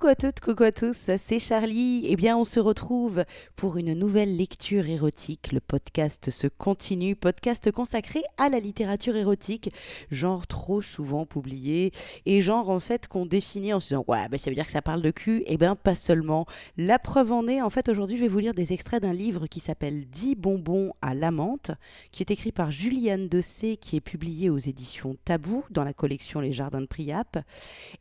Coucou à toutes, coucou à tous, c'est Charlie. Eh bien, on se retrouve pour une nouvelle lecture érotique. Le podcast se continue, podcast consacré à la littérature érotique, genre trop souvent publié et genre en fait qu'on définit en se disant ouais, bah, ça veut dire que ça parle de cul. Eh bien, pas seulement. La preuve en est, en fait, aujourd'hui, je vais vous lire des extraits d'un livre qui s'appelle 10 bonbons à l'amante, qui est écrit par Juliane Dessé, qui est publié aux éditions Tabou dans la collection Les Jardins de Priap.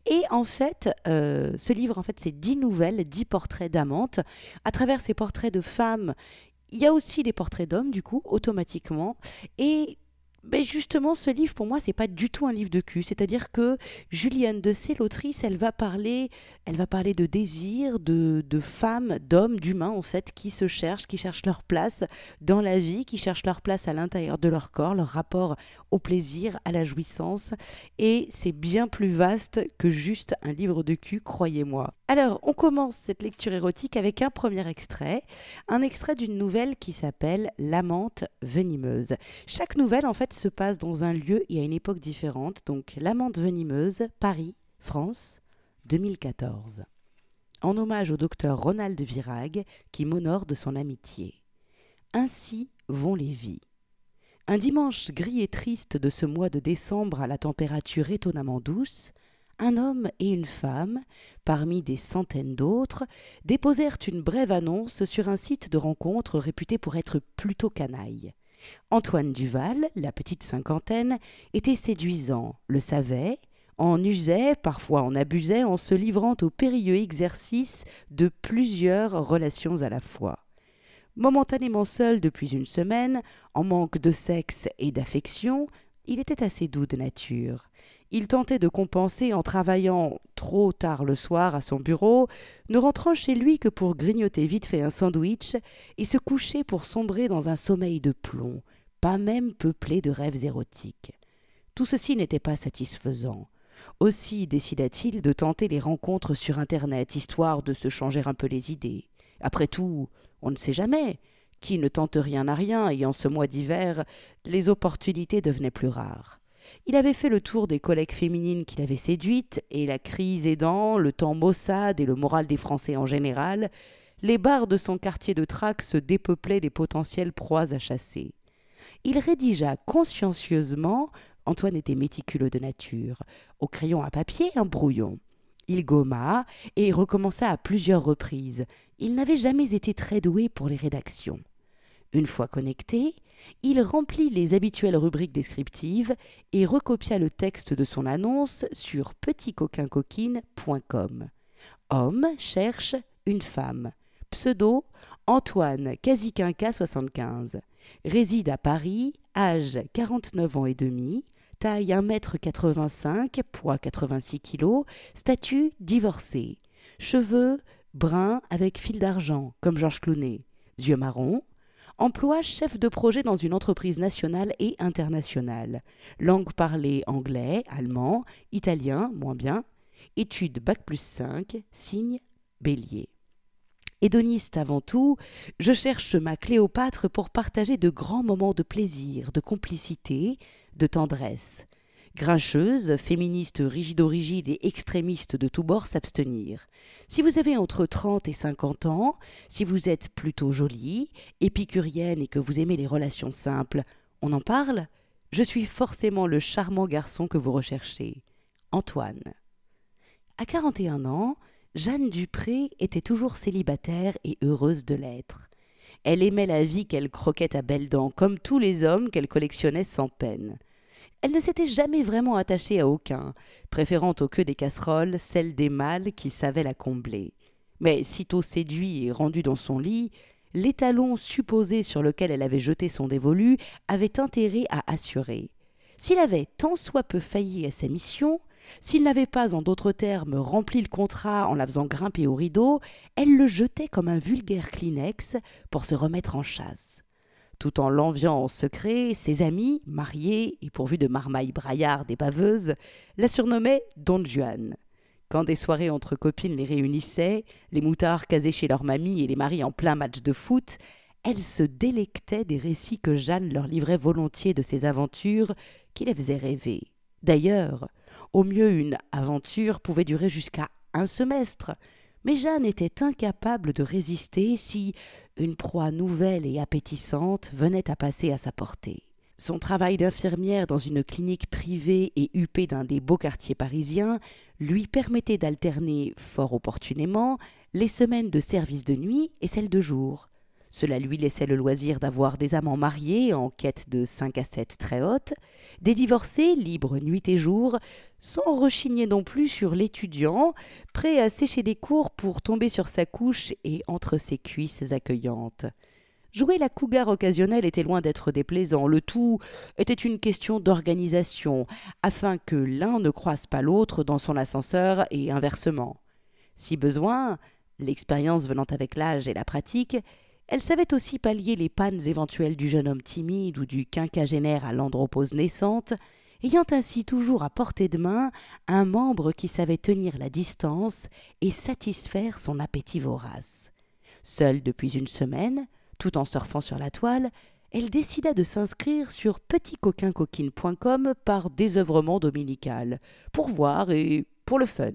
Et en fait, euh, ce livre, en fait, c'est dix nouvelles, dix portraits d'amantes. À travers ces portraits de femmes, il y a aussi les portraits d'hommes, du coup, automatiquement. Et mais justement, ce livre, pour moi, c'est pas du tout un livre de cul. C'est-à-dire que Juliane de l'autrice, elle va parler, elle va parler de désir, de, de femmes, d'hommes, d'humains, en fait, qui se cherchent, qui cherchent leur place dans la vie, qui cherchent leur place à l'intérieur de leur corps, leur rapport au plaisir, à la jouissance. Et c'est bien plus vaste que juste un livre de cul, croyez-moi. Alors, on commence cette lecture érotique avec un premier extrait, un extrait d'une nouvelle qui s'appelle L'amante venimeuse. Chaque nouvelle, en fait, se passe dans un lieu et à une époque différente, donc L'amante venimeuse, Paris, France, 2014. En hommage au docteur Ronald Virag, qui m'honore de son amitié. Ainsi vont les vies. Un dimanche gris et triste de ce mois de décembre à la température étonnamment douce, un homme et une femme, parmi des centaines d'autres, déposèrent une brève annonce sur un site de rencontre réputé pour être plutôt canaille. Antoine Duval, la petite cinquantaine, était séduisant, le savait, en usait, parfois en abusait, en se livrant au périlleux exercice de plusieurs relations à la fois. Momentanément seul depuis une semaine, en manque de sexe et d'affection, il était assez doux de nature. Il tentait de compenser en travaillant trop tard le soir à son bureau, ne rentrant chez lui que pour grignoter vite fait un sandwich et se coucher pour sombrer dans un sommeil de plomb, pas même peuplé de rêves érotiques. Tout ceci n'était pas satisfaisant. Aussi décida-t-il de tenter les rencontres sur Internet, histoire de se changer un peu les idées. Après tout, on ne sait jamais. Qui ne tente rien à rien, et en ce mois d'hiver, les opportunités devenaient plus rares. Il avait fait le tour des collègues féminines qu'il avait séduites, et la crise aidant, le temps maussade et le moral des Français en général, les bars de son quartier de Trac se dépeuplaient des potentielles proies à chasser. Il rédigea consciencieusement, Antoine était méticuleux de nature, au crayon à papier un brouillon. Il gomma et recommença à plusieurs reprises. Il n'avait jamais été très doué pour les rédactions. Une fois connecté, il remplit les habituelles rubriques descriptives et recopia le texte de son annonce sur petitcoquincoquine.com. Homme cherche une femme. Pseudo Antoine Casiquinca 75. Réside à Paris, âge 49 ans et demi, taille 1m85, poids 86 kg, statut divorcé. Cheveux bruns avec fil d'argent, comme Georges Clounet. Yeux marrons, Emploi chef de projet dans une entreprise nationale et internationale. Langue parlée anglais, allemand, italien, moins bien. Études Bac plus 5, signe bélier. Hédoniste avant tout, je cherche ma Cléopâtre pour partager de grands moments de plaisir, de complicité, de tendresse. Grincheuse, féministe rigido-rigide et extrémiste de tous bords s'abstenir. Si vous avez entre 30 et 50 ans, si vous êtes plutôt jolie, épicurienne et que vous aimez les relations simples, on en parle? Je suis forcément le charmant garçon que vous recherchez. Antoine. À 41 ans, Jeanne Dupré était toujours célibataire et heureuse de l'être. Elle aimait la vie qu'elle croquait à belles dents, comme tous les hommes qu'elle collectionnait sans peine. Elle ne s'était jamais vraiment attachée à aucun, préférant aux queues des casseroles celle des mâles qui savaient la combler. Mais sitôt séduit et rendu dans son lit, l'étalon supposé sur lequel elle avait jeté son dévolu avait intérêt à assurer. S'il avait tant soit peu failli à sa mission, s'il n'avait pas, en d'autres termes, rempli le contrat en la faisant grimper au rideau, elle le jetait comme un vulgaire Kleenex pour se remettre en chasse tout en l'enviant en secret, ses amis, mariés et pourvus de marmailles braillardes et baveuses, la surnommaient Don Juan. Quand des soirées entre copines les réunissaient, les moutards casés chez leur mamie et les maris en plein match de foot, elles se délectaient des récits que Jeanne leur livrait volontiers de ses aventures qui les faisaient rêver. D'ailleurs, au mieux une aventure pouvait durer jusqu'à un semestre. Mais Jeanne était incapable de résister si une proie nouvelle et appétissante venait à passer à sa portée. Son travail d'infirmière dans une clinique privée et huppée d'un des beaux quartiers parisiens lui permettait d'alterner fort opportunément les semaines de service de nuit et celles de jour. Cela lui laissait le loisir d'avoir des amants mariés en quête de cinq à sept très hautes, des divorcés libres nuit et jour, sans rechigner non plus sur l'étudiant, prêt à sécher les cours pour tomber sur sa couche et entre ses cuisses accueillantes. Jouer la cougar occasionnelle était loin d'être déplaisant. Le tout était une question d'organisation, afin que l'un ne croise pas l'autre dans son ascenseur et inversement. Si besoin, l'expérience venant avec l'âge et la pratique, elle savait aussi pallier les pannes éventuelles du jeune homme timide ou du quinquagénaire à l'andropause naissante, ayant ainsi toujours à portée de main un membre qui savait tenir la distance et satisfaire son appétit vorace. Seule depuis une semaine, tout en surfant sur la toile, elle décida de s'inscrire sur petitcoquincoquine.com par désœuvrement dominical, pour voir et pour le fun.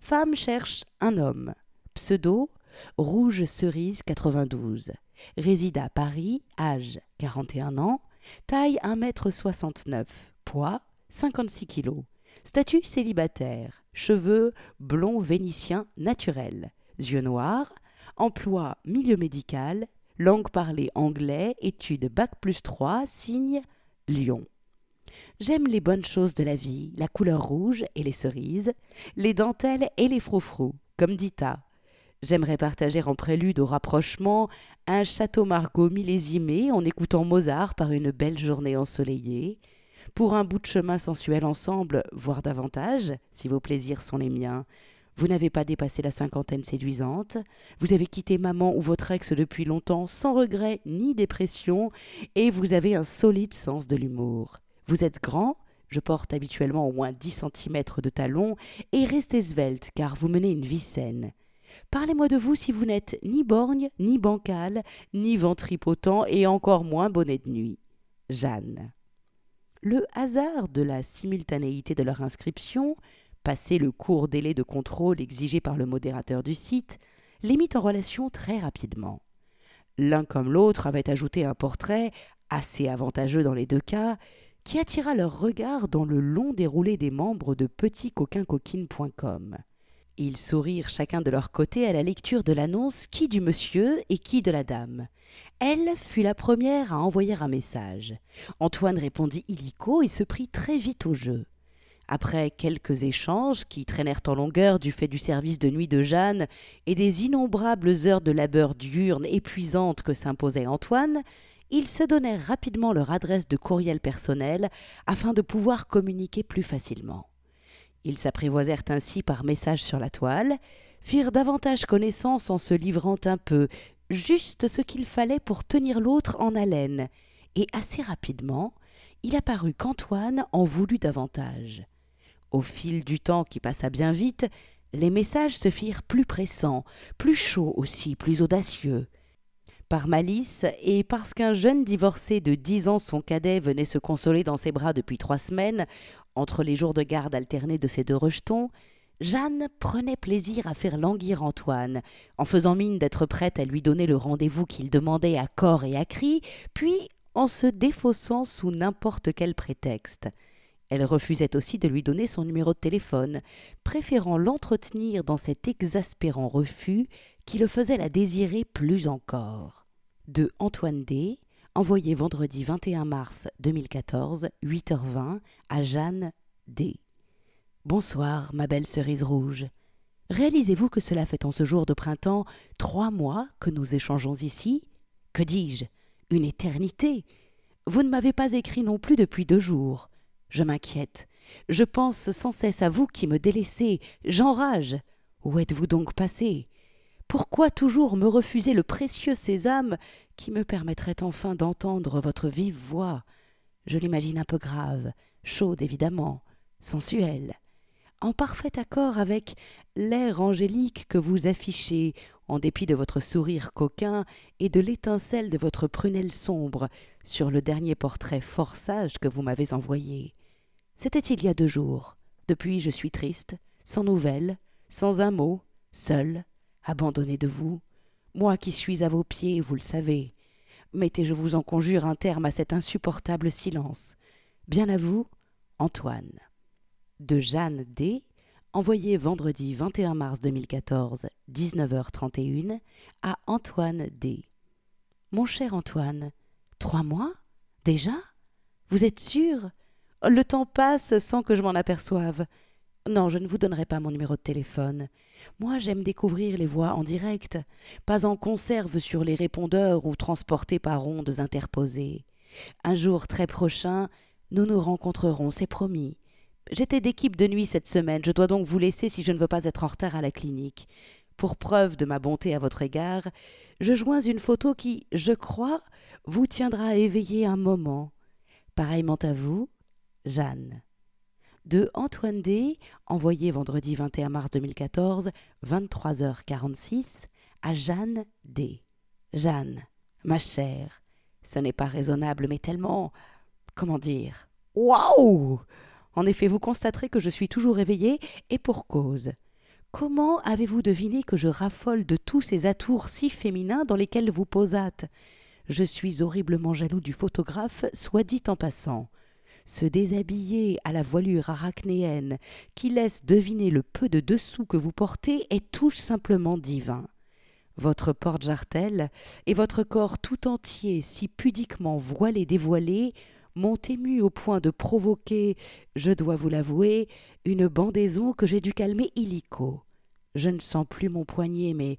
Femme cherche un homme. Pseudo Rouge Cerise 92. Réside à Paris, âge 41 ans, taille 1m69, poids 56 kg. Statut célibataire, cheveux blond vénitien naturel, yeux noirs, emploi milieu médical, langue parlée anglais, études bac plus 3, signe Lyon. J'aime les bonnes choses de la vie, la couleur rouge et les cerises, les dentelles et les froufrous, comme Dita, J'aimerais partager en prélude au rapprochement un château Margaux millésimé en écoutant Mozart par une belle journée ensoleillée, pour un bout de chemin sensuel ensemble, voire davantage, si vos plaisirs sont les miens. Vous n'avez pas dépassé la cinquantaine séduisante, vous avez quitté maman ou votre ex depuis longtemps sans regret ni dépression, et vous avez un solide sens de l'humour. Vous êtes grand, je porte habituellement au moins dix centimètres de talons, et restez svelte car vous menez une vie saine. Parlez-moi de vous si vous n'êtes ni borgne, ni bancal, ni ventripotent, et encore moins bonnet de nuit. Jeanne. Le hasard de la simultanéité de leur inscription, passé le court délai de contrôle exigé par le modérateur du site, les mit en relation très rapidement. L'un comme l'autre avait ajouté un portrait, assez avantageux dans les deux cas, qui attira leur regard dans le long déroulé des membres de petitcoquincoquine.com. Ils sourirent chacun de leur côté à la lecture de l'annonce qui du monsieur et qui de la dame? Elle fut la première à envoyer un message. Antoine répondit illico et se prit très vite au jeu. Après quelques échanges qui traînèrent en longueur du fait du service de nuit de Jeanne et des innombrables heures de labeur diurne épuisantes que s'imposait Antoine, ils se donnèrent rapidement leur adresse de courriel personnel afin de pouvoir communiquer plus facilement. Ils s'apprivoisèrent ainsi par message sur la toile, firent davantage connaissance en se livrant un peu, juste ce qu'il fallait pour tenir l'autre en haleine, et assez rapidement, il apparut qu'Antoine en voulut davantage. Au fil du temps qui passa bien vite, les messages se firent plus pressants, plus chauds aussi, plus audacieux. Par malice, et parce qu'un jeune divorcé de dix ans son cadet venait se consoler dans ses bras depuis trois semaines, entre les jours de garde alternés de ces deux rejetons, Jeanne prenait plaisir à faire languir Antoine, en faisant mine d'être prête à lui donner le rendez-vous qu'il demandait à corps et à cri, puis en se défaussant sous n'importe quel prétexte. Elle refusait aussi de lui donner son numéro de téléphone, préférant l'entretenir dans cet exaspérant refus qui le faisait la désirer plus encore. De Antoine D envoyé vendredi 21 mars 2014, 8h20, à Jeanne D. Bonsoir, ma belle cerise rouge. Réalisez-vous que cela fait en ce jour de printemps trois mois que nous échangeons ici? Que dis-je? Une éternité Vous ne m'avez pas écrit non plus depuis deux jours. Je m'inquiète. Je pense sans cesse à vous qui me délaissez. J'enrage. Où êtes-vous donc passé? Pourquoi toujours me refuser le précieux sésame qui me permettrait enfin d'entendre votre vive voix? Je l'imagine un peu grave, chaude évidemment, sensuelle, en parfait accord avec l'air angélique que vous affichez, en dépit de votre sourire coquin et de l'étincelle de votre prunelle sombre, sur le dernier portrait fort sage que vous m'avez envoyé. C'était il y a deux jours. Depuis je suis triste, sans nouvelles, sans un mot, seul, abandonné de vous, moi qui suis à vos pieds, vous le savez. Mettez, je vous en conjure, un terme à cet insupportable silence. Bien à vous, Antoine. De Jeanne D., envoyé vendredi 21 mars 2014, 19h31, à Antoine D. Mon cher Antoine, trois mois Déjà? Vous êtes sûr? Le temps passe sans que je m'en aperçoive. Non, je ne vous donnerai pas mon numéro de téléphone. Moi, j'aime découvrir les voix en direct, pas en conserve sur les répondeurs ou transportées par ondes interposées. Un jour très prochain, nous nous rencontrerons, c'est promis. J'étais d'équipe de nuit cette semaine, je dois donc vous laisser si je ne veux pas être en retard à la clinique. Pour preuve de ma bonté à votre égard, je joins une photo qui, je crois, vous tiendra éveillé un moment. Pareillement à vous, Jeanne de Antoine D, envoyé vendredi 21 mars 2014, 23h46, à Jeanne D. Jeanne, ma chère, ce n'est pas raisonnable, mais tellement. Comment dire Waouh En effet, vous constaterez que je suis toujours éveillée, et pour cause. Comment avez-vous deviné que je raffole de tous ces atours si féminins dans lesquels vous posâtes? Je suis horriblement jaloux du photographe, soit dit en passant se déshabiller à la voilure arachnéenne qui laisse deviner le peu de dessous que vous portez est tout simplement divin. Votre porte-jartel et votre corps tout entier si pudiquement voilé dévoilé m'ont ému au point de provoquer, je dois vous l'avouer, une bandaison que j'ai dû calmer illico. Je ne sens plus mon poignet, mais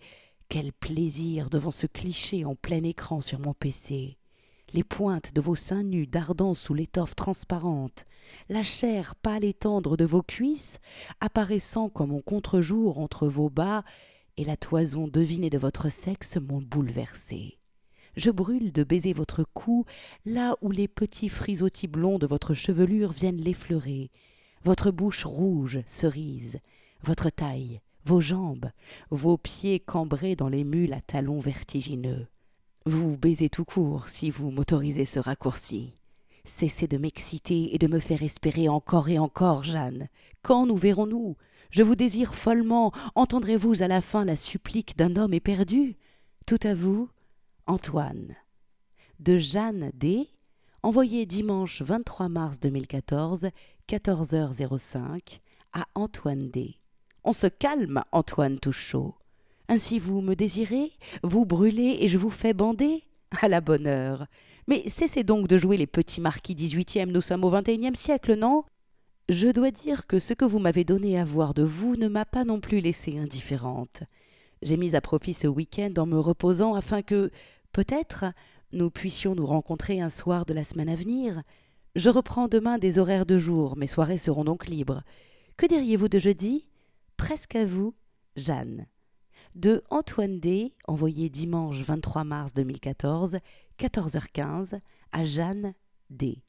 quel plaisir devant ce cliché en plein écran sur mon PC les pointes de vos seins nus dardant sous l'étoffe transparente, la chair pâle et tendre de vos cuisses apparaissant comme en contre-jour entre vos bas, et la toison devinée de votre sexe m'ont bouleversé. Je brûle de baiser votre cou, là où les petits frisottis blonds de votre chevelure viennent l'effleurer, votre bouche rouge, cerise, votre taille, vos jambes, vos pieds cambrés dans les mules à talons vertigineux. Vous baisez tout court si vous m'autorisez ce raccourci. Cessez de m'exciter et de me faire espérer encore et encore, Jeanne. Quand nous verrons-nous Je vous désire follement. Entendrez-vous à la fin la supplique d'un homme éperdu? Tout à vous, Antoine. De Jeanne D. Envoyé dimanche 23 mars 2014, 14h05, à Antoine D. On se calme, Antoine Touchot. Ainsi vous me désirez, vous brûlez et je vous fais bander À la bonne heure. Mais cessez donc de jouer les petits marquis dix-huitième, nous sommes au vingt-et-unième siècle, non? Je dois dire que ce que vous m'avez donné à voir de vous ne m'a pas non plus laissée indifférente. J'ai mis à profit ce week-end en me reposant afin que, peut-être, nous puissions nous rencontrer un soir de la semaine à venir. Je reprends demain des horaires de jour, mes soirées seront donc libres. Que diriez-vous de jeudi? Presque à vous, Jeanne de Antoine D, envoyé dimanche 23 mars 2014, 14h15, à Jeanne D.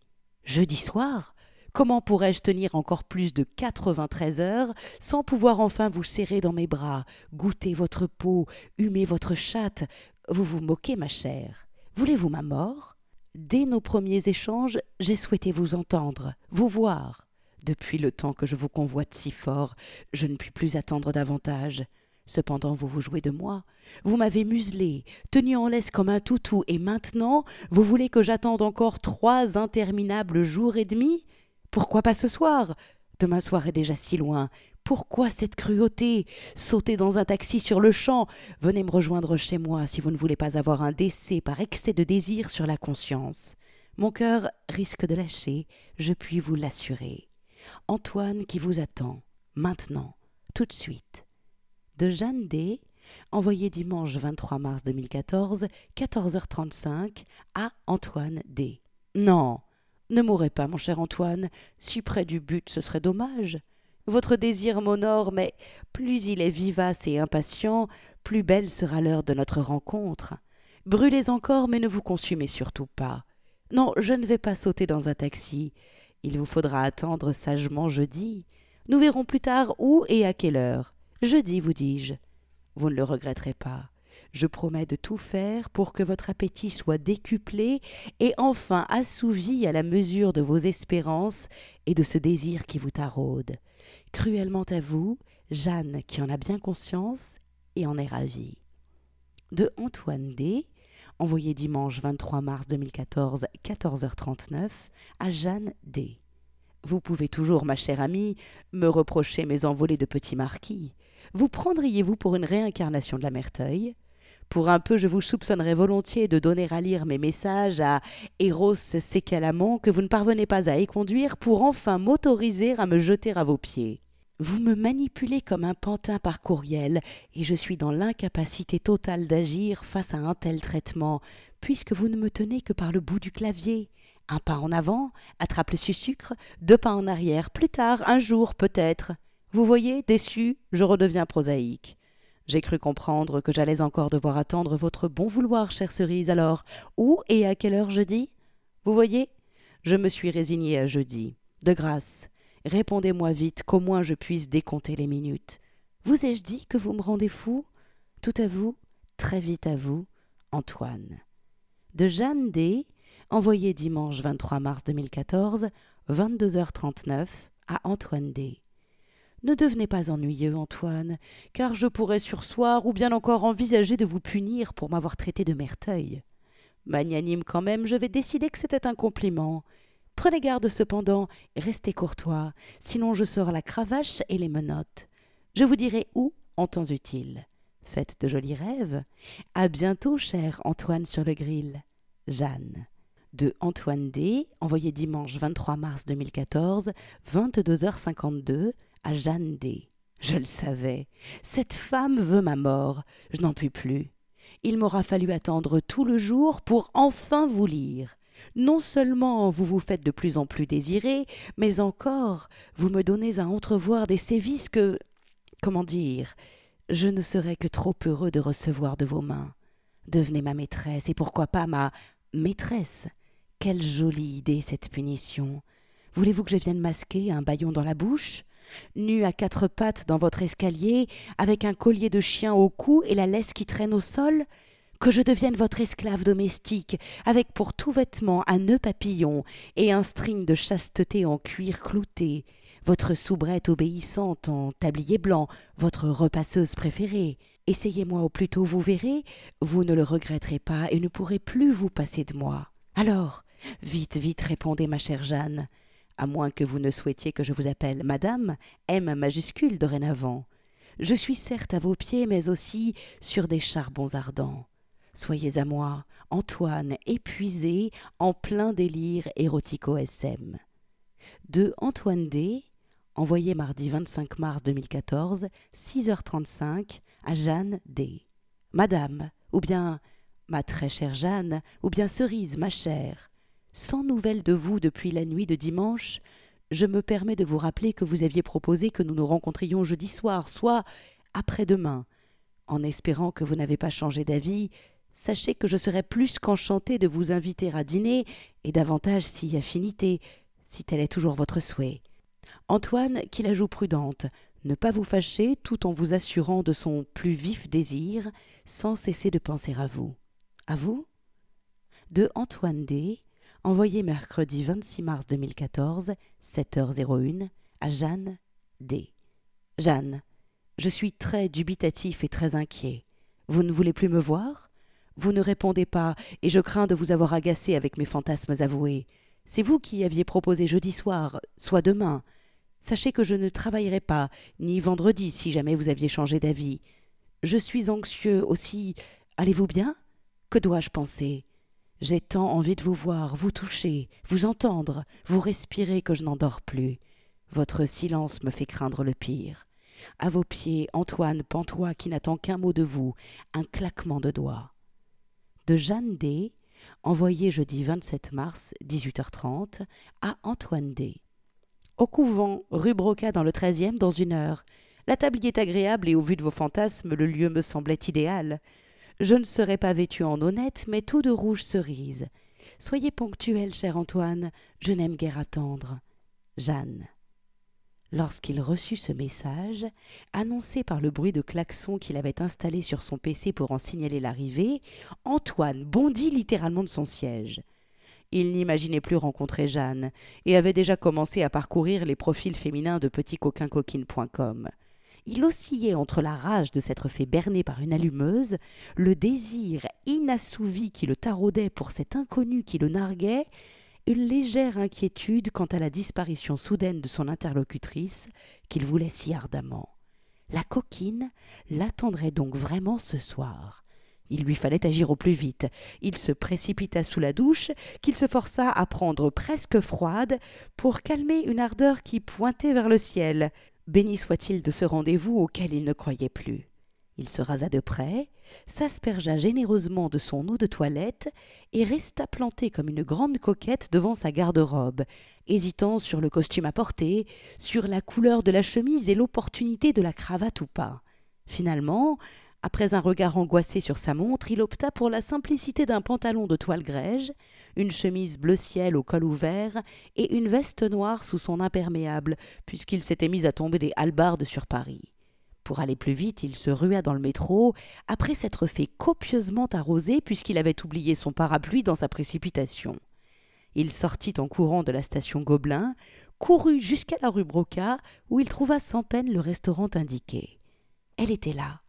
Jeudi soir Comment pourrais-je tenir encore plus de 93 heures sans pouvoir enfin vous serrer dans mes bras, goûter votre peau, humer votre chatte? Vous vous moquez, ma chère. Voulez-vous ma mort? Dès nos premiers échanges, j'ai souhaité vous entendre, vous voir. Depuis le temps que je vous convoite si fort, je ne puis plus attendre davantage. Cependant, vous vous jouez de moi. Vous m'avez muselé, tenu en laisse comme un toutou, et maintenant, vous voulez que j'attende encore trois interminables jours et demi? Pourquoi pas ce soir? Demain soir est déjà si loin. Pourquoi cette cruauté? Sautez dans un taxi sur le champ. Venez me rejoindre chez moi si vous ne voulez pas avoir un décès par excès de désir sur la conscience. Mon cœur risque de lâcher, je puis vous l'assurer. Antoine qui vous attend, maintenant, tout de suite de Jeanne D, envoyé dimanche 23 mars 2014, 14h35, à Antoine D. Non, ne mourrez pas, mon cher Antoine, si près du but ce serait dommage. Votre désir m'honore, mais plus il est vivace et impatient, plus belle sera l'heure de notre rencontre. Brûlez encore, mais ne vous consumez surtout pas. Non, je ne vais pas sauter dans un taxi. Il vous faudra attendre sagement jeudi. Nous verrons plus tard où et à quelle heure. Jeudi, vous dis-je. Vous ne le regretterez pas. Je promets de tout faire pour que votre appétit soit décuplé et enfin assouvi à la mesure de vos espérances et de ce désir qui vous taraude. Cruellement à vous, Jeanne qui en a bien conscience et en est ravie. De Antoine D envoyé dimanche 23 mars 2014, 14h39, à Jeanne D. Vous pouvez toujours, ma chère amie, me reprocher mes envolées de petit marquis. Vous prendriez-vous pour une réincarnation de la Merteuil? Pour un peu, je vous soupçonnerais volontiers de donner à lire mes messages à Eros Sécalamon que vous ne parvenez pas à éconduire pour enfin m'autoriser à me jeter à vos pieds. Vous me manipulez comme un pantin par courriel, et je suis dans l'incapacité totale d'agir face à un tel traitement, puisque vous ne me tenez que par le bout du clavier. Un pas en avant, attrape le sucre, deux pas en arrière, plus tard, un jour peut-être. Vous voyez, déçu, je redeviens prosaïque. J'ai cru comprendre que j'allais encore devoir attendre votre bon vouloir, chère cerise, alors où et à quelle heure jeudi? Vous voyez Je me suis résigné à jeudi. De grâce, Répondez-moi vite, qu'au moins je puisse décompter les minutes. Vous ai-je dit que vous me rendez fou? Tout à vous, très vite à vous, Antoine. De Jeanne D, envoyé dimanche 23 mars 2014, 22h39, à Antoine D. Ne devenez pas ennuyeux, Antoine, car je pourrais sursoir ou bien encore envisager de vous punir pour m'avoir traité de merteuil. Magnanime quand même, je vais décider que c'était un compliment, Prenez garde cependant, restez courtois, sinon je sors la cravache et les menottes. Je vous dirai où en temps utile. Faites de jolis rêves. À bientôt, cher Antoine sur le grill. Jeanne. De Antoine D, envoyé dimanche 23 mars 2014, 22h52, à Jeanne D. Je le savais. Cette femme veut ma mort. Je n'en puis plus. Il m'aura fallu attendre tout le jour pour enfin vous lire non seulement vous vous faites de plus en plus désirer, mais encore vous me donnez à entrevoir des sévices que. comment dire je ne serais que trop heureux de recevoir de vos mains. Devenez ma maîtresse, et pourquoi pas ma maîtresse. Quelle jolie idée cette punition. Voulez-vous que je vienne masquer un baillon dans la bouche? Nu à quatre pattes dans votre escalier, avec un collier de chien au cou et la laisse qui traîne au sol que je devienne votre esclave domestique, avec pour tout vêtement un nœud papillon et un string de chasteté en cuir clouté, votre soubrette obéissante en tablier blanc, votre repasseuse préférée. Essayez-moi au plus tôt, vous verrez, vous ne le regretterez pas et ne pourrez plus vous passer de moi. Alors, vite, vite, répondez, ma chère Jeanne, à moins que vous ne souhaitiez que je vous appelle Madame, M majuscule dorénavant. Je suis certes à vos pieds, mais aussi sur des charbons ardents. Soyez à moi, Antoine, épuisé, en plein délire érotico-SM. De Antoine D, envoyé mardi 25 mars 2014, 6h35, à Jeanne D. Madame, ou bien ma très chère Jeanne, ou bien Cerise, ma chère, sans nouvelles de vous depuis la nuit de dimanche, je me permets de vous rappeler que vous aviez proposé que nous nous rencontrions jeudi soir, soit après-demain. En espérant que vous n'avez pas changé d'avis, sachez que je serais plus qu'enchanté de vous inviter à dîner, et davantage si affinité, si tel est toujours votre souhait. Antoine, qui la joue prudente, ne pas vous fâcher tout en vous assurant de son plus vif désir, sans cesser de penser à vous. À vous? De Antoine D, envoyé mercredi 26 mars 2014, 7h01, à Jeanne D. Jeanne, je suis très dubitatif et très inquiet. Vous ne voulez plus me voir? Vous ne répondez pas, et je crains de vous avoir agacé avec mes fantasmes avoués. C'est vous qui aviez proposé jeudi soir, soit demain. Sachez que je ne travaillerai pas, ni vendredi si jamais vous aviez changé d'avis. Je suis anxieux aussi. Allez-vous bien? Que dois-je penser? J'ai tant envie de vous voir, vous toucher, vous entendre, vous respirer que je n'en dors plus. Votre silence me fait craindre le pire. À vos pieds, Antoine Pantois qui n'attend qu'un mot de vous, un claquement de doigts de Jeanne D, envoyé jeudi 27 mars, 18h30, à Antoine D. Au couvent, rue Broca dans le 13e, dans une heure. La table y est agréable et au vu de vos fantasmes, le lieu me semblait idéal. Je ne serai pas vêtu en honnête, mais tout de rouge cerise. Soyez ponctuel, cher Antoine, je n'aime guère attendre. Jeanne. Lorsqu'il reçut ce message, annoncé par le bruit de klaxon qu'il avait installé sur son PC pour en signaler l'arrivée, Antoine bondit littéralement de son siège. Il n'imaginait plus rencontrer Jeanne et avait déjà commencé à parcourir les profils féminins de petitcoquincoquine.com. Il oscillait entre la rage de s'être fait berner par une allumeuse, le désir inassouvi qui le taraudait pour cet inconnu qui le narguait, une légère inquiétude quant à la disparition soudaine de son interlocutrice qu'il voulait si ardemment. La coquine l'attendrait donc vraiment ce soir. Il lui fallait agir au plus vite. Il se précipita sous la douche, qu'il se força à prendre presque froide, pour calmer une ardeur qui pointait vers le ciel. Béni soit-il de ce rendez-vous auquel il ne croyait plus. Il se rasa de près, s'aspergea généreusement de son eau de toilette et resta planté comme une grande coquette devant sa garde-robe, hésitant sur le costume à porter, sur la couleur de la chemise et l'opportunité de la cravate ou pas. Finalement, après un regard angoissé sur sa montre, il opta pour la simplicité d'un pantalon de toile grège, une chemise bleu ciel au col ouvert et une veste noire sous son imperméable, puisqu'il s'était mis à tomber des halbardes sur Paris. Pour aller plus vite, il se rua dans le métro, après s'être fait copieusement arroser puisqu'il avait oublié son parapluie dans sa précipitation. Il sortit en courant de la station Gobelin, courut jusqu'à la rue Broca, où il trouva sans peine le restaurant indiqué. Elle était là.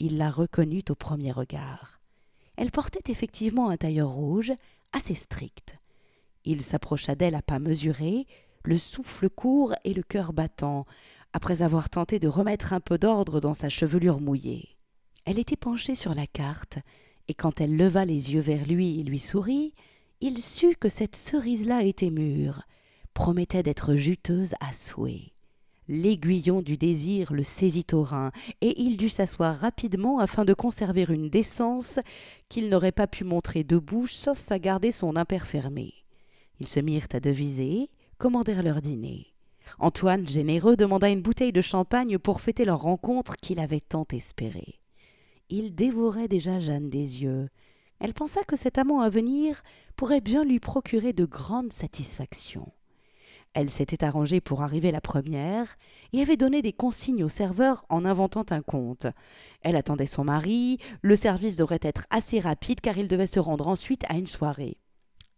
Il la reconnut au premier regard. Elle portait effectivement un tailleur rouge, assez strict. Il s'approcha d'elle à pas mesurés, le souffle court et le cœur battant, après avoir tenté de remettre un peu d'ordre dans sa chevelure mouillée. Elle était penchée sur la carte, et quand elle leva les yeux vers lui et lui sourit, il sut que cette cerise-là était mûre, promettait d'être juteuse à souhait. L'aiguillon du désir le saisit au rein, et il dut s'asseoir rapidement afin de conserver une décence qu'il n'aurait pas pu montrer debout, sauf à garder son imper fermé. Ils se mirent à deviser, commandèrent leur dîner. Antoine, généreux, demanda une bouteille de champagne pour fêter leur rencontre qu'il avait tant espérée. Il dévorait déjà Jeanne des yeux. Elle pensa que cet amant à venir pourrait bien lui procurer de grandes satisfactions. Elle s'était arrangée pour arriver la première et avait donné des consignes au serveur en inventant un compte. Elle attendait son mari, le service devrait être assez rapide car il devait se rendre ensuite à une soirée.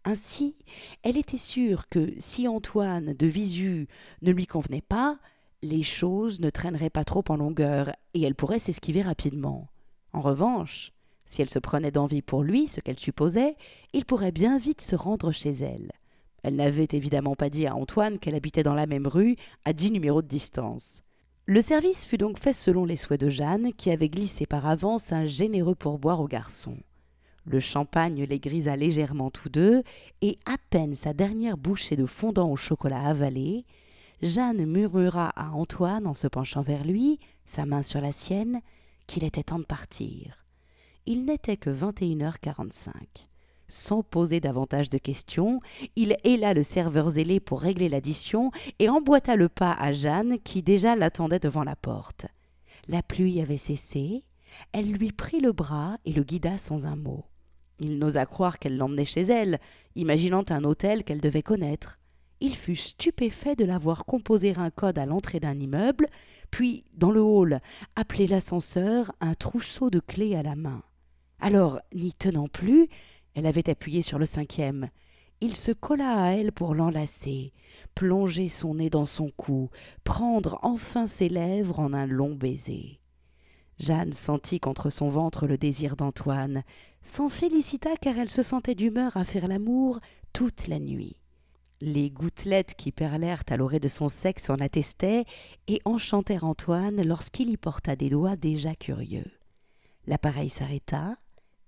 Ainsi, elle était sûre que si Antoine de Visu ne lui convenait pas, les choses ne traîneraient pas trop en longueur et elle pourrait s'esquiver rapidement. En revanche, si elle se prenait d'envie pour lui, ce qu'elle supposait, il pourrait bien vite se rendre chez elle. Elle n'avait évidemment pas dit à Antoine qu'elle habitait dans la même rue, à dix numéros de distance. Le service fut donc fait selon les souhaits de Jeanne, qui avait glissé par avance un généreux pourboire au garçon. Le champagne les grisa légèrement tous deux, et à peine sa dernière bouchée de fondant au chocolat avalée, Jeanne murmura à Antoine, en se penchant vers lui, sa main sur la sienne, qu'il était temps de partir. Il n'était que vingt et une 21h45. Sans poser davantage de questions, il héla le serveur zélé pour régler l'addition et emboîta le pas à Jeanne qui déjà l'attendait devant la porte. La pluie avait cessé, elle lui prit le bras et le guida sans un mot. Il n'osa croire qu'elle l'emmenait chez elle, imaginant un hôtel qu'elle devait connaître. Il fut stupéfait de la voir composer un code à l'entrée d'un immeuble, puis, dans le hall, appeler l'ascenseur, un trousseau de clés à la main. Alors, n'y tenant plus, elle avait appuyé sur le cinquième. Il se colla à elle pour l'enlacer, plonger son nez dans son cou, prendre enfin ses lèvres en un long baiser. Jeanne sentit contre son ventre le désir d'Antoine, s'en félicita car elle se sentait d'humeur à faire l'amour toute la nuit. Les gouttelettes qui perlèrent à l'oreille de son sexe en attestaient et enchantèrent Antoine lorsqu'il y porta des doigts déjà curieux. L'appareil s'arrêta,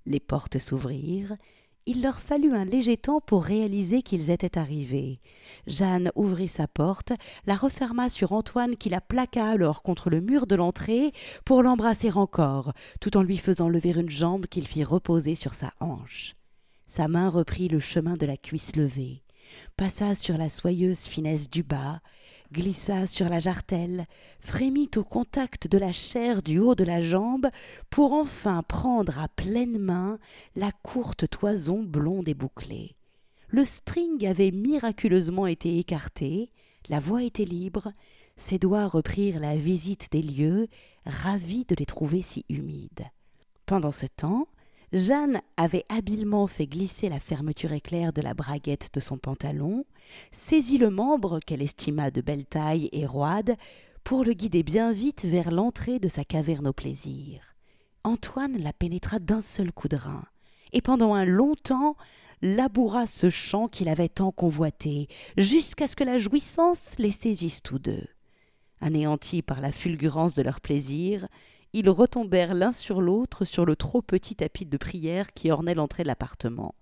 les portes s'ouvrirent, il leur fallut un léger temps pour réaliser qu'ils étaient arrivés. Jeanne ouvrit sa porte, la referma sur Antoine qui la plaqua alors contre le mur de l'entrée pour l'embrasser encore, tout en lui faisant lever une jambe qu'il fit reposer sur sa hanche. Sa main reprit le chemin de la cuisse levée, passa sur la soyeuse finesse du bas, glissa sur la jartelle, frémit au contact de la chair du haut de la jambe, pour enfin prendre à pleine main la courte toison blonde et bouclée. Le string avait miraculeusement été écarté, la voie était libre, ses doigts reprirent la visite des lieux, ravis de les trouver si humides. Pendant ce temps, Jeanne avait habilement fait glisser la fermeture éclair de la braguette de son pantalon, saisit le membre qu'elle estima de belle taille et roide, pour le guider bien vite vers l'entrée de sa caverne au plaisir. Antoine la pénétra d'un seul coup de rein, et pendant un long temps laboura ce champ qu'il avait tant convoité, jusqu'à ce que la jouissance les saisisse tous deux. Anéantis par la fulgurance de leur plaisir, ils retombèrent l'un sur l'autre sur le trop petit tapis de prière qui ornait l'entrée de l'appartement.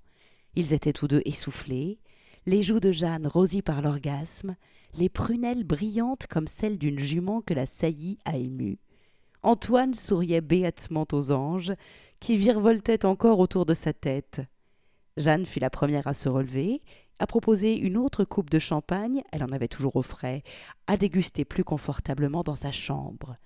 Ils étaient tous deux essoufflés, les joues de Jeanne rosies par l'orgasme, les prunelles brillantes comme celles d'une jument que la saillie a émue. Antoine souriait béatement aux anges, qui virevoltaient encore autour de sa tête. Jeanne fut la première à se relever, à proposer une autre coupe de champagne, elle en avait toujours au frais, à déguster plus confortablement dans sa chambre.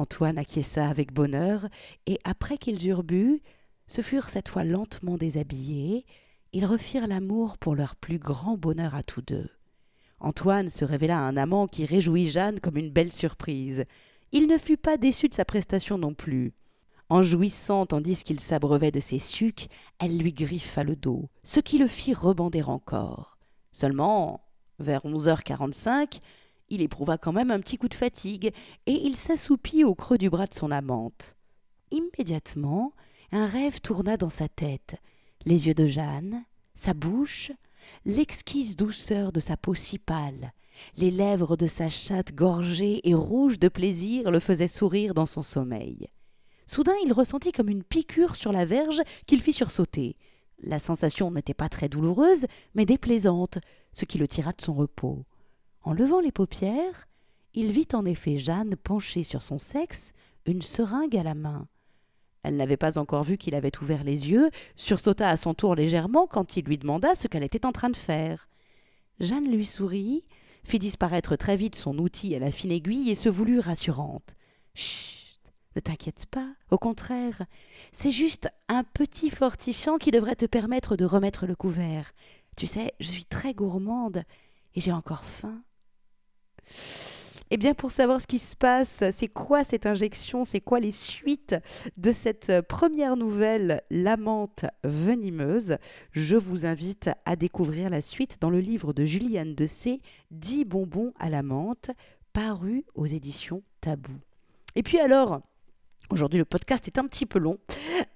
Antoine acquiesça avec bonheur, et après qu'ils eurent bu, se furent cette fois lentement déshabillés, ils refirent l'amour pour leur plus grand bonheur à tous deux. Antoine se révéla un amant qui réjouit Jeanne comme une belle surprise. Il ne fut pas déçu de sa prestation non plus. En jouissant tandis qu'il s'abreuvait de ses sucs, elle lui griffa le dos, ce qui le fit rebander encore. Seulement, vers onze heures quarante-cinq, il éprouva quand même un petit coup de fatigue, et il s'assoupit au creux du bras de son amante. Immédiatement, un rêve tourna dans sa tête. Les yeux de Jeanne, sa bouche, l'exquise douceur de sa peau si pâle, les lèvres de sa chatte gorgée et rouge de plaisir le faisaient sourire dans son sommeil. Soudain il ressentit comme une piqûre sur la verge qu'il fit sursauter. La sensation n'était pas très douloureuse, mais déplaisante, ce qui le tira de son repos. En levant les paupières, il vit en effet Jeanne penchée sur son sexe, une seringue à la main. Elle n'avait pas encore vu qu'il avait ouvert les yeux, sursauta à son tour légèrement quand il lui demanda ce qu'elle était en train de faire. Jeanne lui sourit, fit disparaître très vite son outil à la fine aiguille et se voulut rassurante. Chut, ne t'inquiète pas, au contraire, c'est juste un petit fortifiant qui devrait te permettre de remettre le couvert. Tu sais, je suis très gourmande et j'ai encore faim. Eh bien, pour savoir ce qui se passe, c'est quoi cette injection, c'est quoi les suites de cette première nouvelle, L'amante venimeuse, je vous invite à découvrir la suite dans le livre de Juliane de C, 10 bonbons à la paru aux éditions Tabou. Et puis alors, Aujourd'hui, le podcast est un petit peu long.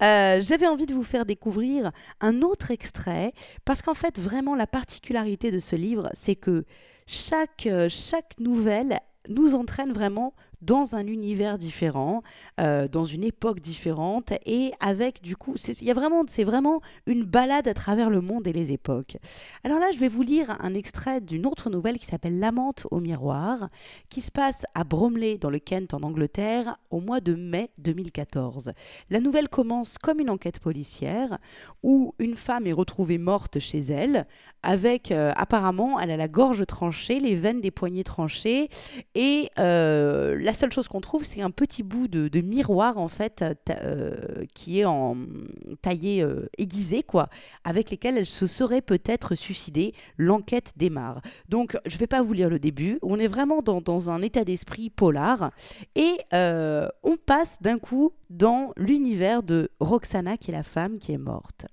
Euh, j'avais envie de vous faire découvrir un autre extrait parce qu'en fait, vraiment, la particularité de ce livre, c'est que chaque, euh, chaque nouvelle nous entraîne vraiment dans un univers différent, euh, dans une époque différente, et avec du coup, c'est vraiment, vraiment une balade à travers le monde et les époques. Alors là, je vais vous lire un extrait d'une autre nouvelle qui s'appelle L'amante au miroir, qui se passe à Bromley dans le Kent en Angleterre au mois de mai 2014. La nouvelle commence comme une enquête policière où une femme est retrouvée morte chez elle, avec euh, apparemment, elle a la gorge tranchée, les veines des poignets tranchées, et euh, la seule chose qu'on trouve, c'est un petit bout de, miroir en fait euh, qui est en taillé euh, aiguisé quoi, avec lesquels elle se serait peut-être suicidée. L'enquête démarre. Donc je ne vais pas vous lire le début. On est vraiment dans, un état d'esprit polar et euh, on passe d'un coup dans l'univers de Roxana qui est la femme qui est morte.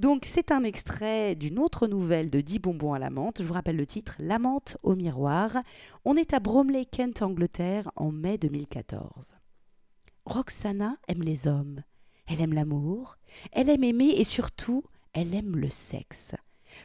Donc c'est un extrait d'une autre nouvelle de 10 bonbons à la menthe. Je vous rappelle le titre, La menthe au miroir. On est à Bromley, Kent, Angleterre, en mai 2014. Roxana aime les hommes. Elle aime l'amour. Elle aime aimer et surtout, elle aime le sexe.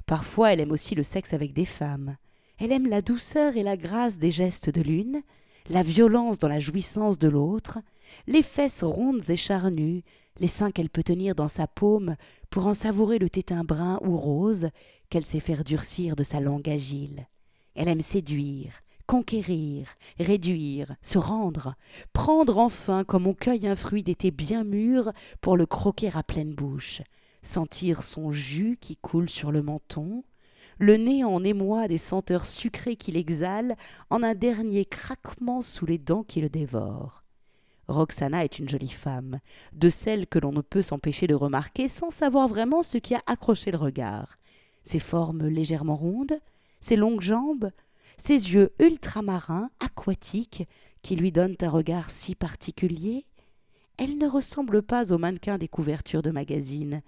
Parfois, elle aime aussi le sexe avec des femmes. Elle aime la douceur et la grâce des gestes de l'une, la violence dans la jouissance de l'autre, les fesses rondes et charnues, les seins qu'elle peut tenir dans sa paume pour en savourer le tétin brun ou rose qu'elle sait faire durcir de sa langue agile. Elle aime séduire, conquérir, réduire, se rendre, prendre enfin comme on cueille un fruit d'été bien mûr pour le croquer à pleine bouche, sentir son jus qui coule sur le menton, le nez en émoi des senteurs sucrées qu'il exhale en un dernier craquement sous les dents qui le dévorent. Roxana est une jolie femme, de celles que l'on ne peut s'empêcher de remarquer sans savoir vraiment ce qui a accroché le regard. Ses formes légèrement rondes, ses longues jambes, ses yeux ultramarins, aquatiques, qui lui donnent un regard si particulier, elle ne ressemble pas au mannequin des couvertures de magazines,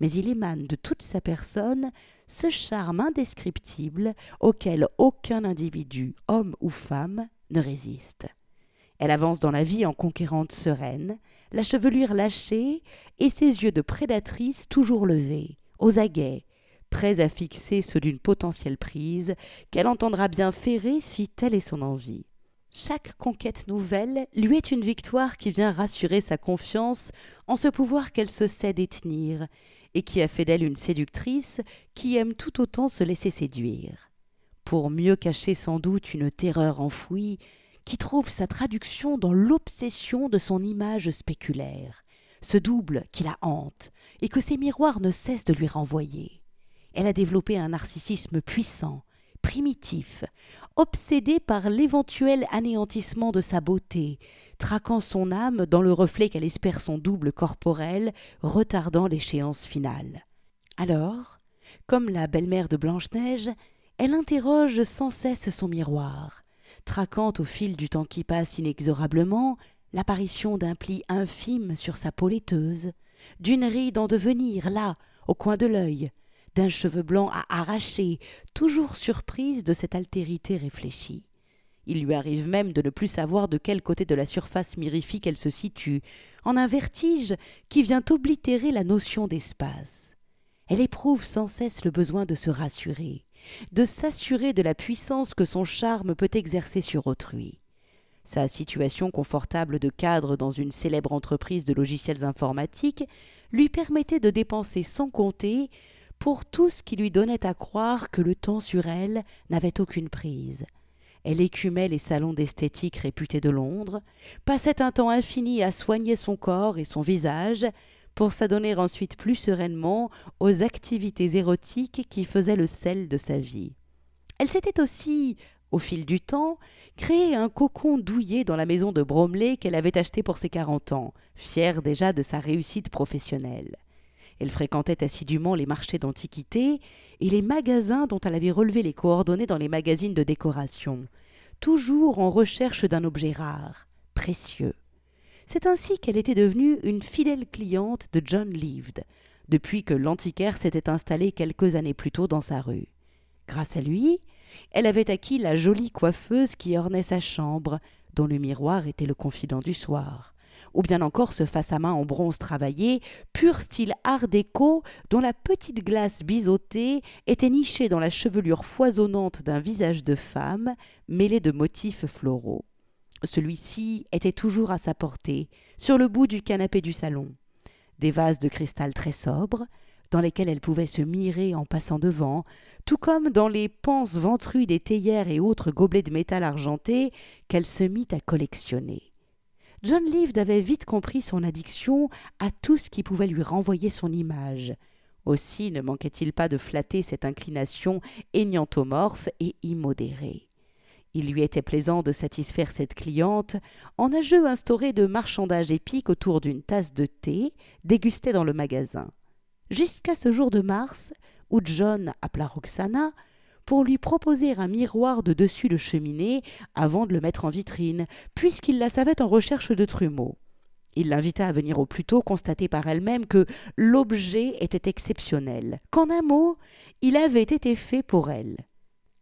mais il émane de toute sa personne ce charme indescriptible auquel aucun individu, homme ou femme, ne résiste. Elle avance dans la vie en conquérante sereine, la chevelure lâchée et ses yeux de prédatrice toujours levés, aux aguets, prêts à fixer ceux d'une potentielle prise qu'elle entendra bien ferrer si telle est son envie. Chaque conquête nouvelle lui est une victoire qui vient rassurer sa confiance en ce pouvoir qu'elle se sait détenir, et qui a fait d'elle une séductrice qui aime tout autant se laisser séduire. Pour mieux cacher sans doute une terreur enfouie, qui trouve sa traduction dans l'obsession de son image spéculaire, ce double qui la hante, et que ses miroirs ne cessent de lui renvoyer. Elle a développé un narcissisme puissant, primitif, obsédé par l'éventuel anéantissement de sa beauté, traquant son âme dans le reflet qu'elle espère son double corporel, retardant l'échéance finale. Alors, comme la belle-mère de Blanche-Neige, elle interroge sans cesse son miroir, traquant au fil du temps qui passe inexorablement l'apparition d'un pli infime sur sa peau laiteuse, d'une ride en devenir là, au coin de l'œil, d'un cheveu blanc à arracher, toujours surprise de cette altérité réfléchie. Il lui arrive même de ne plus savoir de quel côté de la surface mirifique elle se situe, en un vertige qui vient oblitérer la notion d'espace. Elle éprouve sans cesse le besoin de se rassurer, de s'assurer de la puissance que son charme peut exercer sur autrui. Sa situation confortable de cadre dans une célèbre entreprise de logiciels informatiques lui permettait de dépenser sans compter pour tout ce qui lui donnait à croire que le temps sur elle n'avait aucune prise. Elle écumait les salons d'esthétique réputés de Londres, passait un temps infini à soigner son corps et son visage, pour s'adonner ensuite plus sereinement aux activités érotiques qui faisaient le sel de sa vie. Elle s'était aussi, au fil du temps, créé un cocon douillet dans la maison de Bromley qu'elle avait acheté pour ses quarante ans, fière déjà de sa réussite professionnelle. Elle fréquentait assidûment les marchés d'antiquités et les magasins dont elle avait relevé les coordonnées dans les magazines de décoration, toujours en recherche d'un objet rare, précieux. C'est ainsi qu'elle était devenue une fidèle cliente de John Lived, depuis que l'antiquaire s'était installé quelques années plus tôt dans sa rue. Grâce à lui, elle avait acquis la jolie coiffeuse qui ornait sa chambre, dont le miroir était le confident du soir ou bien encore ce face à main en bronze travaillé, pur style art déco, dont la petite glace biseautée était nichée dans la chevelure foisonnante d'un visage de femme, mêlé de motifs floraux. Celui-ci était toujours à sa portée, sur le bout du canapé du salon. Des vases de cristal très sobres, dans lesquels elle pouvait se mirer en passant devant, tout comme dans les panses ventrues des théières et autres gobelets de métal argenté qu'elle se mit à collectionner. John Lived avait vite compris son addiction à tout ce qui pouvait lui renvoyer son image. Aussi ne manquait-il pas de flatter cette inclination éniantomorphe et immodérée. Il lui était plaisant de satisfaire cette cliente en un jeu instauré de marchandage épique autour d'une tasse de thé dégustée dans le magasin. Jusqu'à ce jour de mars où John appela Roxana pour lui proposer un miroir de dessus de cheminée avant de le mettre en vitrine, puisqu'il la savait en recherche de trumeaux. Il l'invita à venir au plus tôt constater par elle-même que l'objet était exceptionnel, qu'en un mot, il avait été fait pour elle.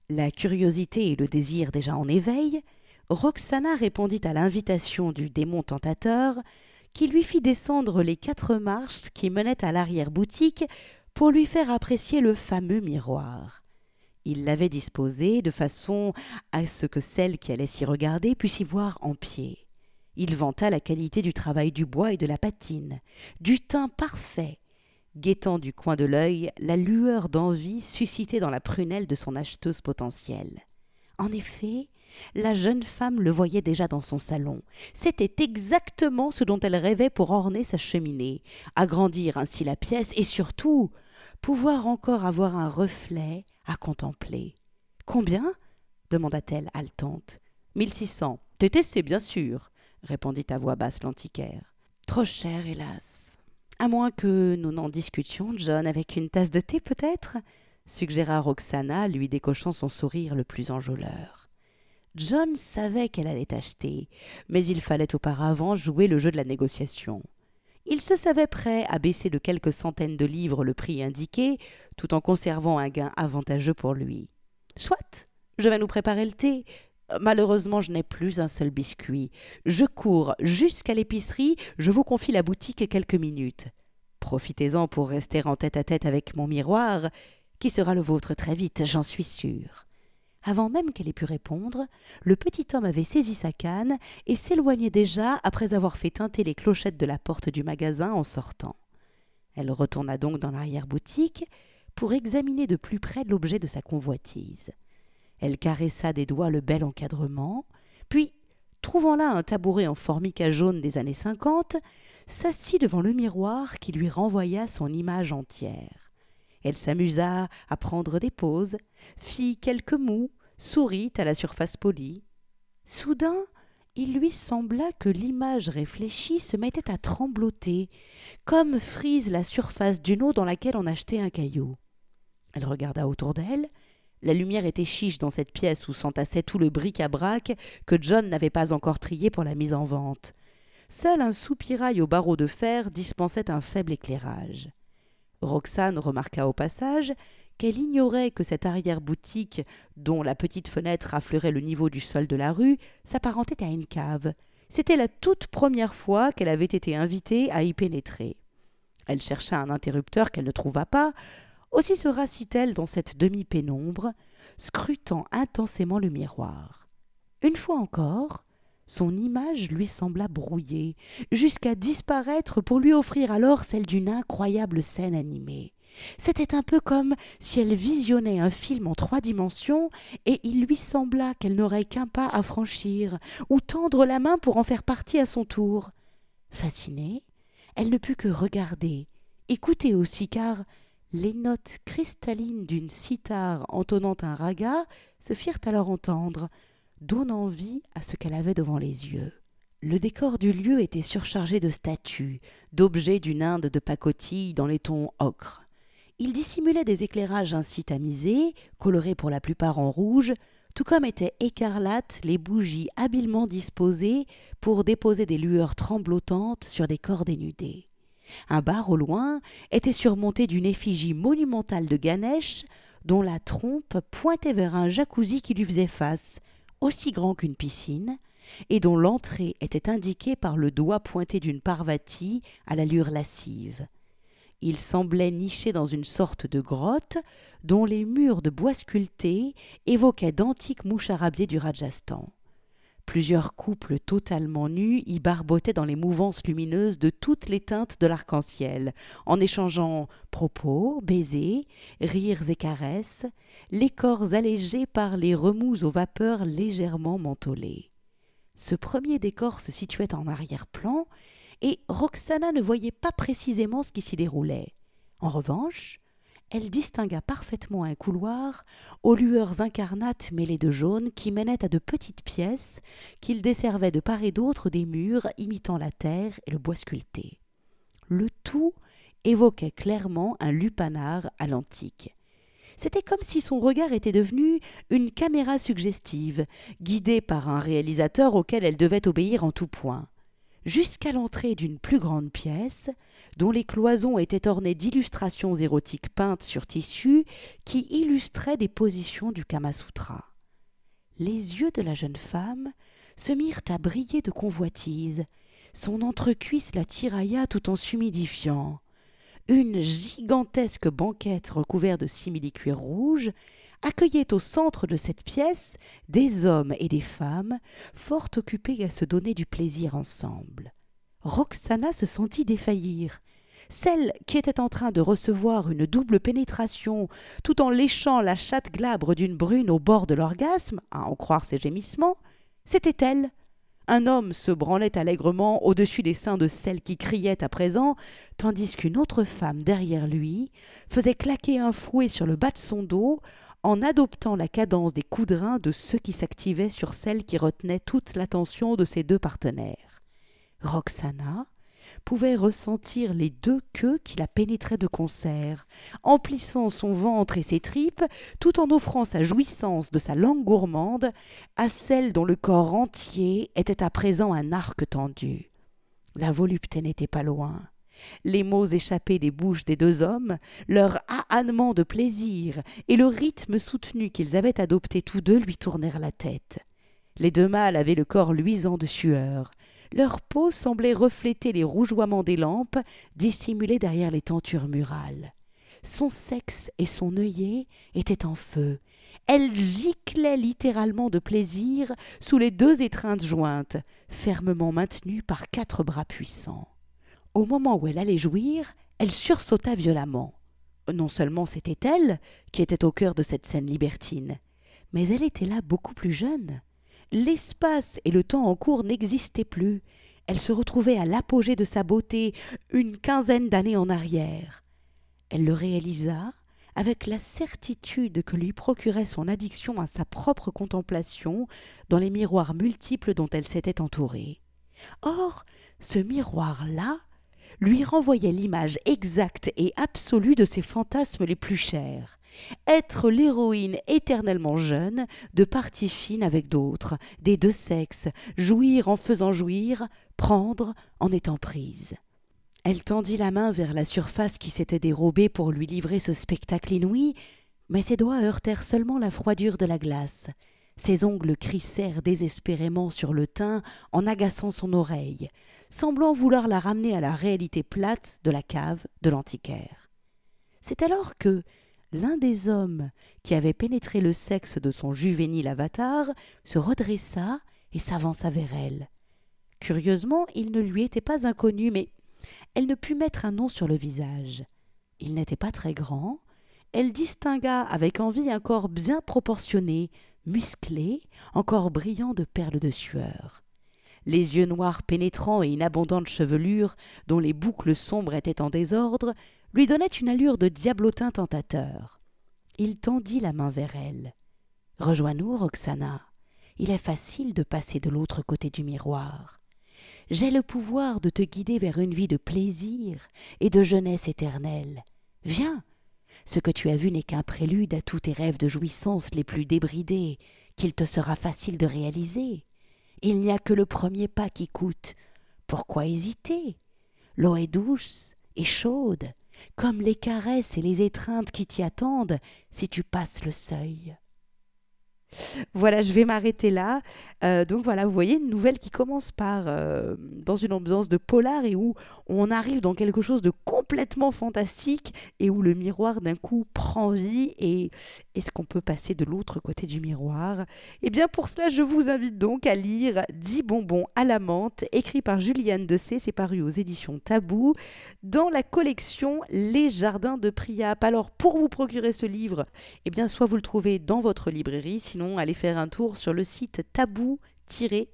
La curiosité et le désir déjà en éveil, Roxana répondit à l'invitation du démon tentateur, qui lui fit descendre les quatre marches qui menaient à l'arrière-boutique pour lui faire apprécier le fameux miroir. Il l'avait disposé de façon à ce que celle qui allait s'y regarder puisse y voir en pied. Il vanta la qualité du travail du bois et de la patine, du teint parfait, guettant du coin de l'œil la lueur d'envie suscitée dans la prunelle de son acheteuse potentielle. En effet, la jeune femme le voyait déjà dans son salon. C'était exactement ce dont elle rêvait pour orner sa cheminée, agrandir ainsi la pièce et surtout pouvoir encore avoir un reflet à contempler. Combien? demanda-t-elle haletante. Mille six cents. TTC, bien sûr, répondit à voix basse l'antiquaire. Trop cher, hélas. À moins que nous n'en discutions, John, avec une tasse de thé peut-être? suggéra Roxana, lui décochant son sourire le plus enjôleur. John savait qu'elle allait acheter, mais il fallait auparavant jouer le jeu de la négociation. Il se savait prêt à baisser de quelques centaines de livres le prix indiqué, tout en conservant un gain avantageux pour lui. Soit, je vais nous préparer le thé. Malheureusement, je n'ai plus un seul biscuit. Je cours jusqu'à l'épicerie, je vous confie la boutique quelques minutes. Profitez-en pour rester en tête à tête avec mon miroir, qui sera le vôtre très vite, j'en suis sûre. Avant même qu'elle ait pu répondre, le petit homme avait saisi sa canne et s'éloignait déjà après avoir fait tinter les clochettes de la porte du magasin en sortant. Elle retourna donc dans l'arrière-boutique pour examiner de plus près l'objet de sa convoitise. Elle caressa des doigts le bel encadrement, puis, trouvant là un tabouret en formica jaune des années cinquante, s'assit devant le miroir qui lui renvoya son image entière. Elle s'amusa à prendre des poses, fit quelques mous, sourit à la surface polie. Soudain, il lui sembla que l'image réfléchie se mettait à trembloter, comme frise la surface d'une eau dans laquelle on achetait un caillou. Elle regarda autour d'elle. La lumière était chiche dans cette pièce où s'entassait tout le bric-à-brac que John n'avait pas encore trié pour la mise en vente. Seul un soupirail au barreau de fer dispensait un faible éclairage. Roxane remarqua au passage qu'elle ignorait que cette arrière-boutique, dont la petite fenêtre affleurait le niveau du sol de la rue, s'apparentait à une cave. C'était la toute première fois qu'elle avait été invitée à y pénétrer. Elle chercha un interrupteur qu'elle ne trouva pas, aussi se rassit-elle dans cette demi-pénombre, scrutant intensément le miroir. Une fois encore, son image lui sembla brouillée, jusqu'à disparaître pour lui offrir alors celle d'une incroyable scène animée. C'était un peu comme si elle visionnait un film en trois dimensions et il lui sembla qu'elle n'aurait qu'un pas à franchir ou tendre la main pour en faire partie à son tour. Fascinée, elle ne put que regarder, écouter aussi car les notes cristallines d'une cithare entonnant un raga se firent alors entendre, donnant vie à ce qu'elle avait devant les yeux. Le décor du lieu était surchargé de statues, d'objets d'une Inde de pacotille dans les tons ocre. Il dissimulait des éclairages ainsi tamisés, colorés pour la plupart en rouge, tout comme étaient écarlates les bougies habilement disposées pour déposer des lueurs tremblotantes sur des corps dénudés. Un bar au loin était surmonté d'une effigie monumentale de Ganesh dont la trompe pointait vers un jacuzzi qui lui faisait face, aussi grand qu'une piscine, et dont l'entrée était indiquée par le doigt pointé d'une parvati à l'allure lascive. Il semblait niché dans une sorte de grotte dont les murs de bois sculptés évoquaient d'antiques moucharabiers du Rajasthan. Plusieurs couples totalement nus y barbotaient dans les mouvances lumineuses de toutes les teintes de l'arc-en-ciel, en échangeant propos, baisers, rires et caresses, les corps allégés par les remous aux vapeurs légèrement mentholées. Ce premier décor se situait en arrière-plan, et Roxana ne voyait pas précisément ce qui s'y déroulait. En revanche, elle distingua parfaitement un couloir aux lueurs incarnates mêlées de jaune qui menait à de petites pièces qu'il desservait de part et d'autre des murs imitant la terre et le bois sculpté. Le tout évoquait clairement un lupanar à l'antique. C'était comme si son regard était devenu une caméra suggestive, guidée par un réalisateur auquel elle devait obéir en tout point jusqu'à l'entrée d'une plus grande pièce, dont les cloisons étaient ornées d'illustrations érotiques peintes sur tissu qui illustraient des positions du Kamasutra. Les yeux de la jeune femme se mirent à briller de convoitise. Son entrecuisse la tirailla tout en s'humidifiant. Une gigantesque banquette recouverte de simili-cuir rouge accueillait au centre de cette pièce des hommes et des femmes fort occupés à se donner du plaisir ensemble. Roxana se sentit défaillir. Celle qui était en train de recevoir une double pénétration tout en léchant la chatte glabre d'une brune au bord de l'orgasme, à en croire ses gémissements, c'était elle. Un homme se branlait allègrement au-dessus des seins de celle qui criait à présent, tandis qu'une autre femme derrière lui faisait claquer un fouet sur le bas de son dos en adoptant la cadence des coups de de ceux qui s'activaient sur celle qui retenait toute l'attention de ses deux partenaires. Roxana pouvait ressentir les deux queues qui la pénétraient de concert, emplissant son ventre et ses tripes, tout en offrant sa jouissance de sa langue gourmande à celle dont le corps entier était à présent un arc tendu. La volupté n'était pas loin. Les mots échappés des bouches des deux hommes, leur ahannement de plaisir et le rythme soutenu qu'ils avaient adopté tous deux lui tournèrent la tête. Les deux mâles avaient le corps luisant de sueur. Leur peau semblait refléter les rougeoiements des lampes dissimulées derrière les tentures murales. Son sexe et son œillet étaient en feu. Elle giclait littéralement de plaisir sous les deux étreintes jointes, fermement maintenues par quatre bras puissants. Au moment où elle allait jouir, elle sursauta violemment. Non seulement c'était elle qui était au cœur de cette scène libertine, mais elle était là beaucoup plus jeune. L'espace et le temps en cours n'existaient plus. Elle se retrouvait à l'apogée de sa beauté une quinzaine d'années en arrière. Elle le réalisa avec la certitude que lui procurait son addiction à sa propre contemplation dans les miroirs multiples dont elle s'était entourée. Or, ce miroir-là lui renvoyait l'image exacte et absolue de ses fantasmes les plus chers. Être l'héroïne éternellement jeune, de parties fines avec d'autres, des deux sexes, jouir en faisant jouir, prendre en étant prise. Elle tendit la main vers la surface qui s'était dérobée pour lui livrer ce spectacle inouï, mais ses doigts heurtèrent seulement la froidure de la glace. Ses ongles crissèrent désespérément sur le teint en agaçant son oreille, semblant vouloir la ramener à la réalité plate de la cave de l'antiquaire. C'est alors que l'un des hommes qui avait pénétré le sexe de son juvénile avatar se redressa et s'avança vers elle. Curieusement, il ne lui était pas inconnu, mais elle ne put mettre un nom sur le visage. Il n'était pas très grand. Elle distingua avec envie un corps bien proportionné, musclé, encore brillant de perles de sueur. Les yeux noirs pénétrants et une abondante chevelure, dont les boucles sombres étaient en désordre, lui donnaient une allure de diablotin tentateur. Il tendit la main vers elle. Rejoins-nous, Roxana. Il est facile de passer de l'autre côté du miroir. J'ai le pouvoir de te guider vers une vie de plaisir et de jeunesse éternelle. Viens, ce que tu as vu n'est qu'un prélude à tous tes rêves de jouissance les plus débridés, qu'il te sera facile de réaliser. Il n'y a que le premier pas qui coûte. Pourquoi hésiter? L'eau est douce et chaude, comme les caresses et les étreintes qui t'y attendent si tu passes le seuil. Voilà, je vais m'arrêter là. Euh, donc voilà, vous voyez une nouvelle qui commence par euh, dans une ambiance de polar et où on arrive dans quelque chose de complètement fantastique et où le miroir d'un coup prend vie et est-ce qu'on peut passer de l'autre côté du miroir? Eh bien pour cela, je vous invite donc à lire 10 bonbons à la menthe écrit par Juliane Dessé, c'est paru aux éditions Tabou dans la collection Les Jardins de Priap. Alors pour vous procurer ce livre, eh bien soit vous le trouvez dans votre librairie, sinon allez faire un tour sur le site tabou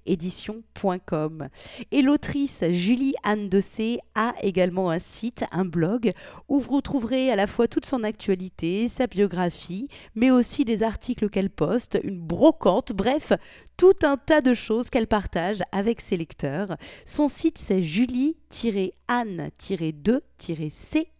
édition.com. Et l'autrice Julie Anne C a également un site, un blog, où vous retrouverez à la fois toute son actualité, sa biographie, mais aussi des articles qu'elle poste, une brocante, bref, tout un tas de choses qu'elle partage avec ses lecteurs. Son site c'est julie-anne-2-c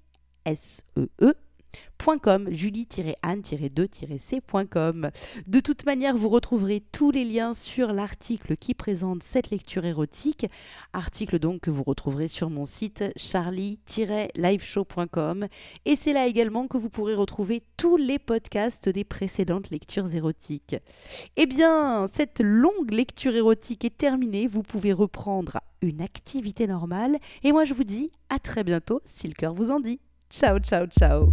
s e e julie-anne-2-c.com. De toute manière, vous retrouverez tous les liens sur l'article qui présente cette lecture érotique, article donc que vous retrouverez sur mon site charlie-liveshow.com et c'est là également que vous pourrez retrouver tous les podcasts des précédentes lectures érotiques. Eh bien, cette longue lecture érotique est terminée, vous pouvez reprendre une activité normale et moi je vous dis à très bientôt si le cœur vous en dit. Ciao, ciao, ciao